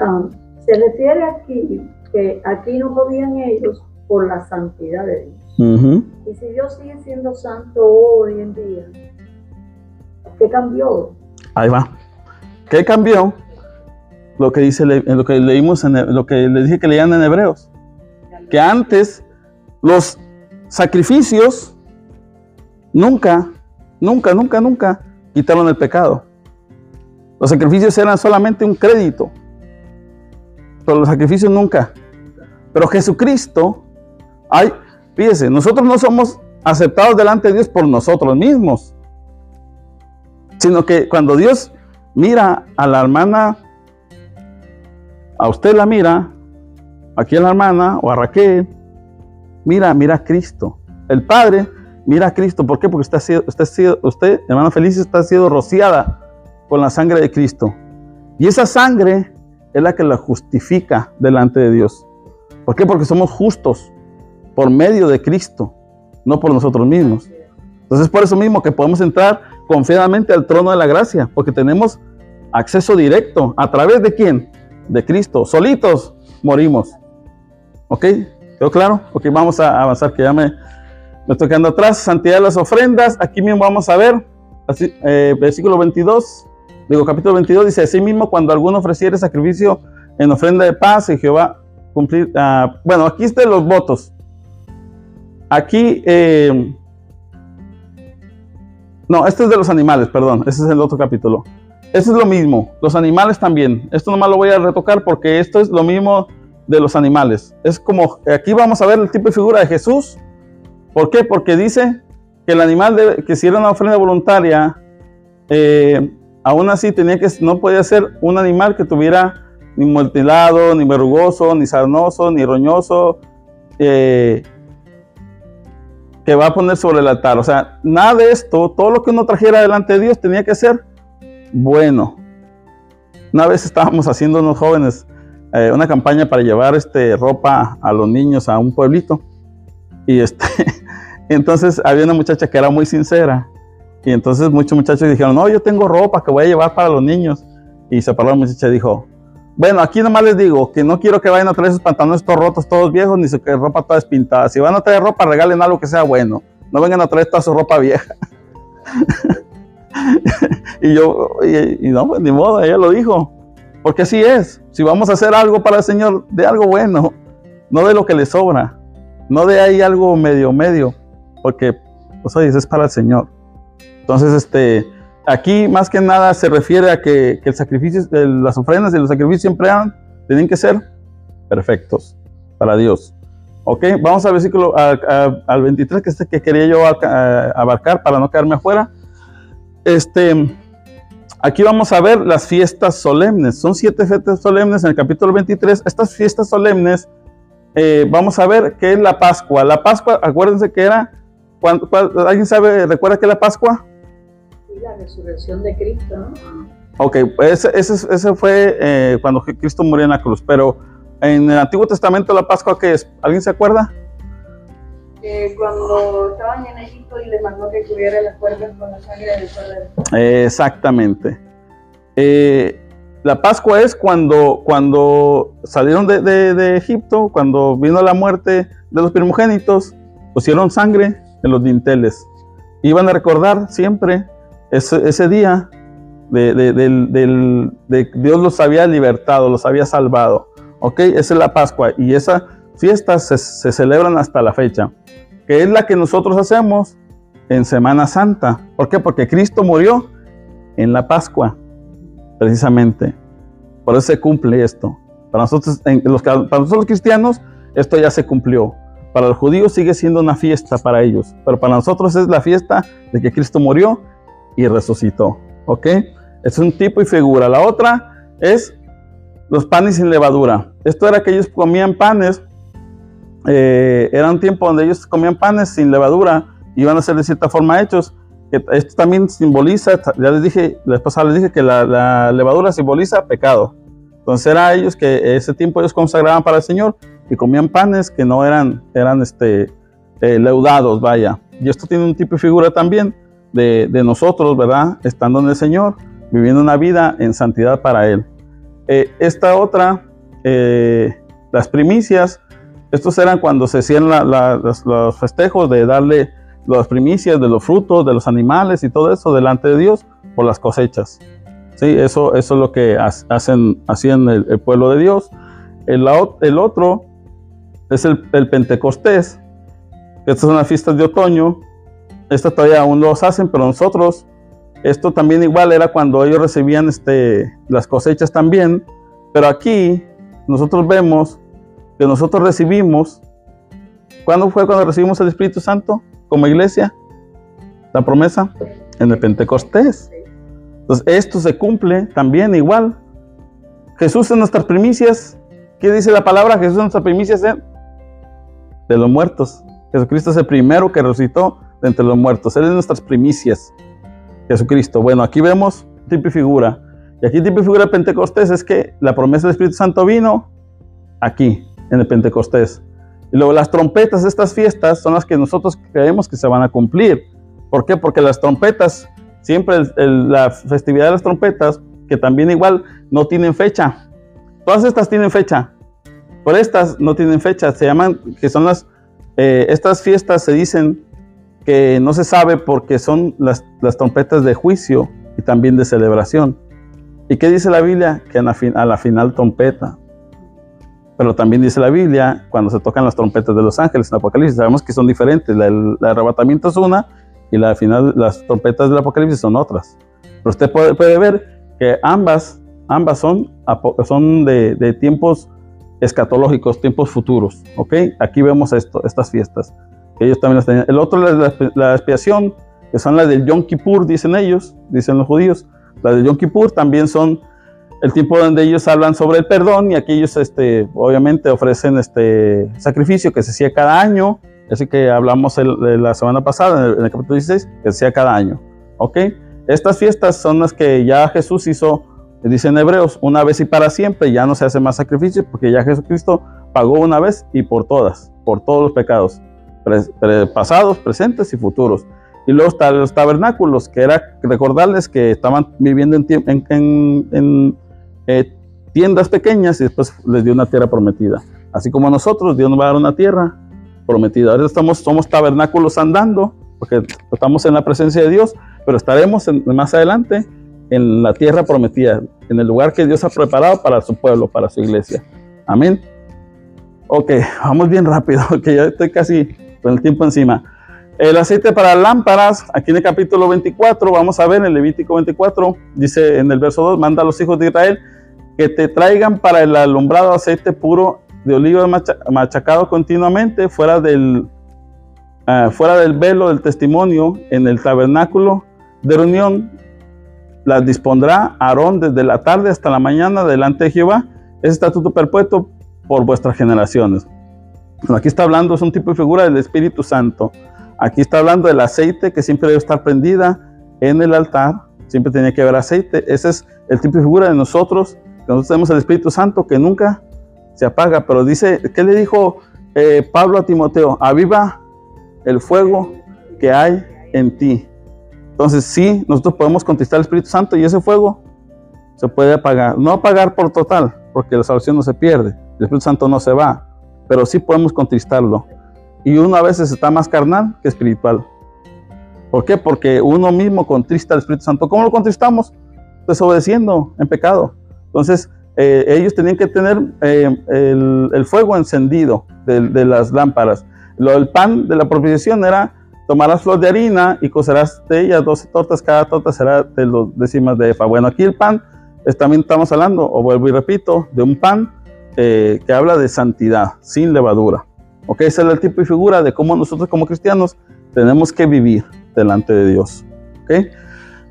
Ah, se refiere aquí que aquí no podían ellos por la santidad de Dios. Y si Dios sigue siendo santo hoy en día, ¿qué cambió? Ahí va. ¿Qué cambió? Lo que dice, lo que leímos en lo que le dije que leían en Hebreos. Que antes los sacrificios nunca, nunca, nunca, nunca quitaron el pecado. Los sacrificios eran solamente un crédito. Pero los sacrificios nunca. Pero Jesucristo, ay, fíjese, nosotros no somos aceptados delante de Dios por nosotros mismos. Sino que cuando Dios mira a la hermana, a usted la mira, aquí a la hermana o a Raquel, mira, mira a Cristo. El Padre mira a Cristo. ¿Por qué? Porque usted, usted, usted hermana Feliz, está siendo rociada con la sangre de Cristo. Y esa sangre es la que la justifica delante de Dios. ¿Por qué? Porque somos justos por medio de Cristo, no por nosotros mismos. Entonces, por eso mismo que podemos entrar confiadamente al trono de la gracia, porque tenemos acceso directo. ¿A través de quién? De Cristo. Solitos morimos. ¿Ok? ¿Quedó claro? Ok, vamos a avanzar, que ya me, me estoy quedando atrás. Santidad de las ofrendas. Aquí mismo vamos a ver, eh, versículo 22, digo capítulo 22, dice, así mismo cuando alguno ofreciere sacrificio en ofrenda de paz y Jehová cumplir, ah, bueno, aquí están los votos. Aquí, eh, no, este es de los animales, perdón, ese es el otro capítulo. Este es lo mismo, los animales también. Esto nomás lo voy a retocar porque esto es lo mismo de los animales. Es como, aquí vamos a ver el tipo de figura de Jesús. ¿Por qué? Porque dice que el animal debe, que si era una ofrenda voluntaria, eh, aún así tenía que, no podía ser un animal que tuviera ni mutilado, ni verrugoso, ni sarnoso, ni roñoso, eh, que va a poner sobre el altar. O sea, nada de esto, todo lo que uno trajera delante de Dios tenía que ser bueno. Una vez estábamos haciendo unos jóvenes eh, una campaña para llevar este, ropa a los niños a un pueblito. Y este, entonces había una muchacha que era muy sincera. Y entonces muchos muchachos dijeron, no, yo tengo ropa que voy a llevar para los niños. Y se paró la muchacha y dijo, bueno, aquí nomás les digo que no quiero que vayan a traer esos pantalones todos rotos, todos viejos, ni su ropa toda despintada. Si van a traer ropa, regalen algo que sea bueno. No vengan a traer toda su ropa vieja. y yo, y, y, no, pues ni modo, ella lo dijo. Porque así es. Si vamos a hacer algo para el Señor, de algo bueno, no de lo que le sobra, no de ahí algo medio medio, porque, pues oye, es para el Señor. Entonces, este, aquí más que nada se refiere a que, el sacrificio, el- las ofrendas y los sacrificios siempre tienen que ser perfectos para Dios. Ok, vamos al versículo a- a- al 23 que, este que quería yo a- abarcar para no quedarme afuera. Este, aquí vamos a ver las fiestas solemnes. Son siete fiestas solemnes en el capítulo 23. Estas fiestas solemnes, eh, vamos a ver qué es la Pascua. La Pascua, acuérdense que era, ¿alguien sabe, recuerda qué es la Pascua? La resurrección de Cristo, ¿no? Ok, ese, ese, ese fue eh, cuando Cristo murió en la cruz, pero en el Antiguo Testamento la Pascua, ¿qué es? ¿Alguien se acuerda? que cuando estaban en Egipto y les mandó que cubriera las puertas con la sangre del cordero. Eh, exactamente. Eh, la Pascua es cuando, cuando salieron de, de- de Egipto, cuando vino la muerte de los primogénitos, pusieron sangre en los dinteles. Iban a recordar siempre ese, ese día de, Dios los había libertado, los había salvado. ¿Ok? Esa es la Pascua y esas fiestas se, se celebran hasta la fecha, que es la que nosotros hacemos en Semana Santa. ¿Por qué? Porque Cristo murió en la Pascua, precisamente. Por eso se cumple esto. Para nosotros, en los, para nosotros los cristianos, esto ya se cumplió. Para los judíos sigue siendo una fiesta para ellos, pero para nosotros es la fiesta de que Cristo murió y resucitó. ¿Ok? Es un tipo y figura. La otra es los panes sin levadura. Esto era que ellos comían panes, eh, era un tiempo donde ellos comían panes sin levadura, iban a ser de cierta forma hechos. Esto también simboliza, ya les dije, vez pasada les dije que la, la levadura simboliza pecado. Entonces era ellos que ese tiempo ellos consagraban para el Señor y comían panes que no eran, eran este, eh, leudados, vaya. Y esto tiene un tipo y figura también de, nosotros, ¿verdad? Estando en el Señor, viviendo una vida en santidad para Él. Eh, esta otra, eh, las primicias, estos eran cuando se hacían los, festejos de darle las primicias de los frutos, de los animales y todo eso delante de Dios por las cosechas. Sí, eso, es lo que ha- hacen, hacían el, el pueblo de Dios. El, el otro es el, el Pentecostés. Estas son las fiestas de otoño. Estas todavía aún los hacen, pero nosotros, esto también igual era cuando ellos recibían este, las cosechas también. Pero aquí nosotros vemos que nosotros recibimos. ¿Cuándo fue cuando recibimos el Espíritu Santo como iglesia? La promesa en el Pentecostés. Entonces, esto se cumple también igual. Jesús en nuestras primicias. ¿Qué dice la palabra? Jesús en nuestras primicias de, de los muertos. Jesucristo es el primero que resucitó entre los muertos. Él es nuestras primicias. Jesucristo. Bueno, aquí vemos tipo y figura. Y aquí tipo y figura de Pentecostés es que la promesa del Espíritu Santo vino aquí, en el Pentecostés. Y luego las trompetas estas fiestas son las que nosotros creemos que se van a cumplir. ¿Por qué? Porque las trompetas, siempre la festividad de las trompetas, que también igual no tienen fecha. Todas estas tienen fecha. Por estas no tienen fecha. Se llaman, que son las, eh, estas fiestas se dicen que no se sabe porque son las, las trompetas de juicio y también de celebración. ¿Y qué dice la Biblia? Que a la, final trompeta. Pero también dice la Biblia, cuando se tocan las trompetas de los ángeles en Apocalipsis, sabemos que son diferentes. El, el arrebatamiento es una y la final, las trompetas del Apocalipsis son otras. Pero usted puede, puede ver que ambas, ambas son, son de, de tiempos escatológicos, tiempos futuros. ¿ok? Aquí vemos esto, estas fiestas. Ellos también las tenían. El otro la, la expiación, que son las del Yom Kippur, dicen ellos, dicen los judíos. Las del Yom Kippur también son el tiempo donde ellos hablan sobre el perdón y aquí ellos este, obviamente ofrecen este sacrificio que se hacía cada año, así que hablamos de la semana pasada en el, en el capítulo 16, que se hacía cada año. ¿ok? Estas fiestas son las que ya Jesús hizo, dicen hebreos, una vez y para siempre, ya no se hace más sacrificio porque ya Jesucristo pagó una vez y por todas, por todos los pecados, pasados, presentes y futuros. Y luego están los tabernáculos, que era recordarles que estaban viviendo en, eh, tiendas pequeñas y después les dio una tierra prometida. Así como nosotros, Dios nos va a dar una tierra prometida. Ahora estamos, somos tabernáculos andando, porque estamos en la presencia de Dios, pero estaremos más adelante en la tierra prometida, en el lugar que Dios ha preparado para su pueblo, para su iglesia. Amén. Ok, vamos bien rápido, que ya estoy casi con el tiempo encima. El aceite para lámparas, aquí en el capítulo 24, vamos a ver en Levítico 24, dice en el verso 2, manda a los hijos de Israel que te traigan para el alumbrado aceite puro de oliva machacado continuamente fuera del, ah, fuera del velo del testimonio en el tabernáculo de reunión. Las dispondrá Aarón desde la tarde hasta la mañana delante de Jehová. Es estatuto perpetuo por vuestras generaciones. Aquí está hablando, es un tipo de figura del Espíritu Santo. Aquí está hablando del aceite que siempre debe estar prendida en el altar. Siempre tiene que haber aceite. Ese es el tipo de figura de nosotros. Nosotros tenemos el Espíritu Santo que nunca se apaga. Pero dice, ¿qué le dijo eh, Pablo a Timoteo? Aviva el fuego que hay en ti. Entonces sí, nosotros podemos contestar el Espíritu Santo y ese fuego se puede apagar. No apagar por total, porque la salvación no se pierde. El Espíritu Santo no se va. Pero sí podemos contristarlo. Y uno a veces está más carnal que espiritual. ¿Por qué? Porque uno mismo contrista al Espíritu Santo. ¿Cómo lo contristamos? Desobedeciendo en pecado. Entonces, eh, ellos tenían que tener eh, el, fuego encendido de, las lámparas. Lo del pan de la propiciación era tomarás flor de harina y cocerás de ella 12 tortas, cada torta será de los décimas de efa. Bueno, aquí el pan, también estamos hablando, o vuelvo y repito, de un pan eh, que habla de santidad, sin levadura. Ok, ese es el tipo y figura de cómo nosotros como cristianos tenemos que vivir delante de Dios. Ok,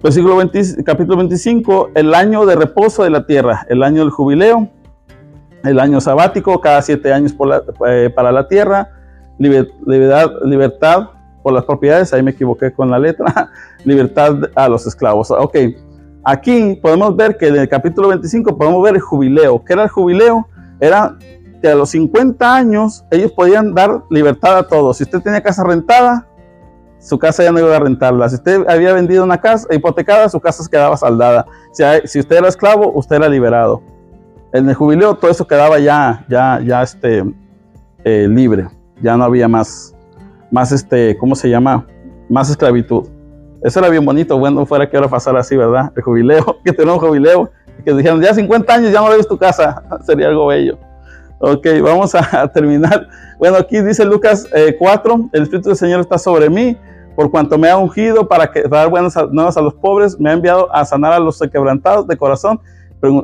versículo 20, capítulo 25, el año de reposo de la tierra, el año del jubileo, el año sabático, cada siete años eh, para la tierra, libertad, libertad por las propiedades, ahí me equivoqué con la letra, libertad a los esclavos. Ok, aquí podemos ver que en el capítulo 25 podemos ver el jubileo. ¿Qué era el jubileo? Era a los 50 años ellos podían dar libertad a todos. Si usted tenía casa rentada, su casa ya no iba a rentarla. Si usted había vendido una casa hipotecada, su casa quedaba saldada. Si, usted era esclavo, usted era liberado. En el jubileo todo eso quedaba ya, ya, ya este, eh, libre. Ya no había más, más este, ¿cómo se llama? Más esclavitud. Eso era bien bonito. Bueno, fuera que ahora pasara así, ¿verdad? El jubileo, que tenía un jubileo, que dijeron, ya 50 años ya no ves tu casa. Sería algo bello. Ok, vamos a, terminar. Bueno, aquí dice Lucas 4, eh, el Espíritu del Señor está sobre mí, por cuanto me ha ungido para, que, dar buenas nuevas a los pobres, me ha enviado a sanar a los quebrantados de corazón,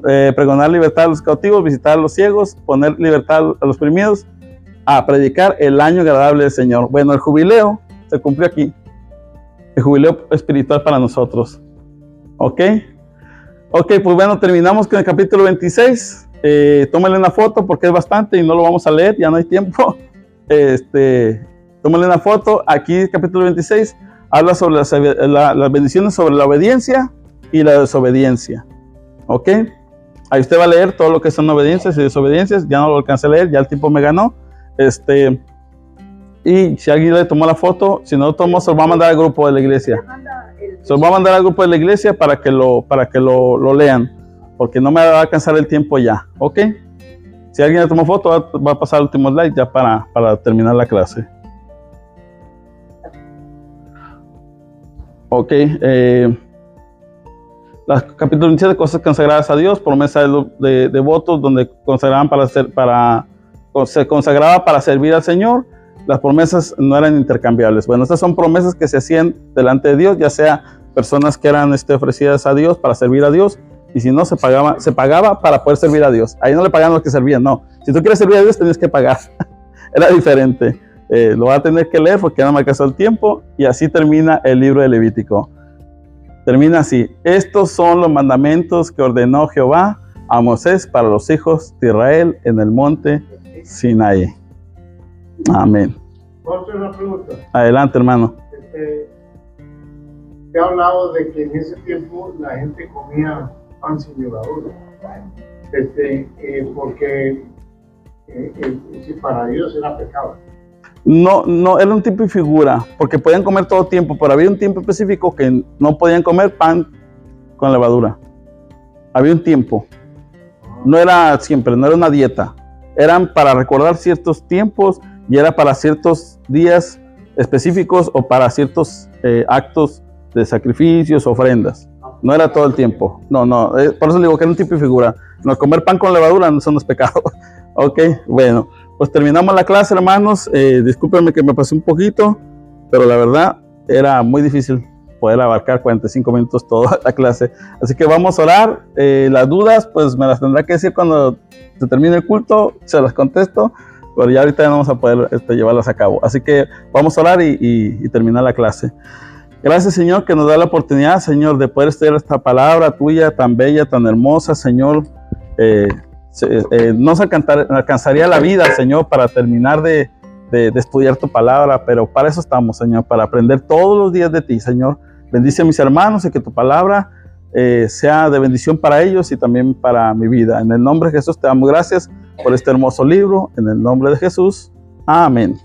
eh, pregonar libertad a los cautivos, visitar a los ciegos, poner libertad a los oprimidos, a predicar el año agradable del Señor. Bueno, el jubileo se cumplió aquí. El jubileo espiritual para nosotros. ¿Ok? Ok, pues bueno, terminamos con el capítulo 26. Eh, tómale una foto porque es bastante y no lo vamos a leer, ya no hay tiempo. Este, tómale una foto. Aquí, capítulo 26, habla sobre las, bendiciones sobre la obediencia y la desobediencia. ¿Ok? Ahí usted va a leer todo lo que son obediencias y desobediencias. Ya no lo alcancé a leer, ya el tiempo me ganó. Este, y si alguien le tomó la foto, si no lo tomó, se lo va a mandar al grupo de la iglesia. Se lo va a mandar al grupo de la iglesia para que lo, para que lo, lo lean porque no me va a alcanzar el tiempo ya, ¿ok? Si alguien le tomó foto, va, a pasar el último slide ya para, para terminar la clase. Ok, eh, capítulo 27, cosas consagradas a Dios, promesa de, de, votos donde consagraban para ser, para, se consagraba para servir al Señor. Las promesas no eran intercambiables. Bueno, estas son promesas que se hacían delante de Dios, ya sea personas que eran este, ofrecidas a Dios para servir a Dios y si no, se pagaba, se pagaba para poder servir a Dios. Ahí no le pagaban los que servían, no. Si tú quieres servir a Dios, tienes que pagar. Era diferente. Eh, lo va a tener que leer porque no me alcanzó el tiempo. Y así termina el libro de Levítico. Termina así. Estos son los mandamientos que ordenó Jehová a Moisés para los hijos de Israel en el monte Sinaí. Amén. Otra pregunta. Adelante, hermano. Este, he hablado de que en ese tiempo la gente comía pan sin levadura. Este, eh, porque eh, eh, para Dios era pecado. No, no, era un tipo y figura, porque podían comer todo tiempo, pero había un tiempo específico que no podían comer pan con levadura. Había un tiempo. No era siempre, no era una dieta. Eran para recordar ciertos tiempos y era para ciertos días específicos o para ciertos actos de sacrificios, ofrendas. No era todo el tiempo. No, no. Eh, por eso le digo que era un tipo de figura. No, comer pan con levadura no son los pecados. ok, bueno. Pues terminamos la clase, hermanos. Eh, discúlpenme que me pasé un poquito. pero la verdad era muy difícil poder abarcar 45 minutos toda la clase. Así que vamos a orar. Eh, las dudas, pues me las tendrá que decir cuando se termine el culto, se las contesto, pero ya ahorita no vamos a poder este, llevarlas a cabo. Así que vamos a orar y, y, y, terminar la clase. Gracias Señor que nos da la oportunidad, Señor, de poder estudiar esta palabra tuya tan bella, tan hermosa, Señor. Eh, eh, alcanzaría la vida, Señor, para terminar de, de, de, estudiar tu palabra, pero para eso estamos, Señor, para aprender todos los días de ti, Señor. Bendice a mis hermanos y que tu palabra eh, sea de bendición para ellos y también para mi vida. En el nombre de Jesús te damos gracias por este hermoso libro. En el nombre de Jesús. Amén.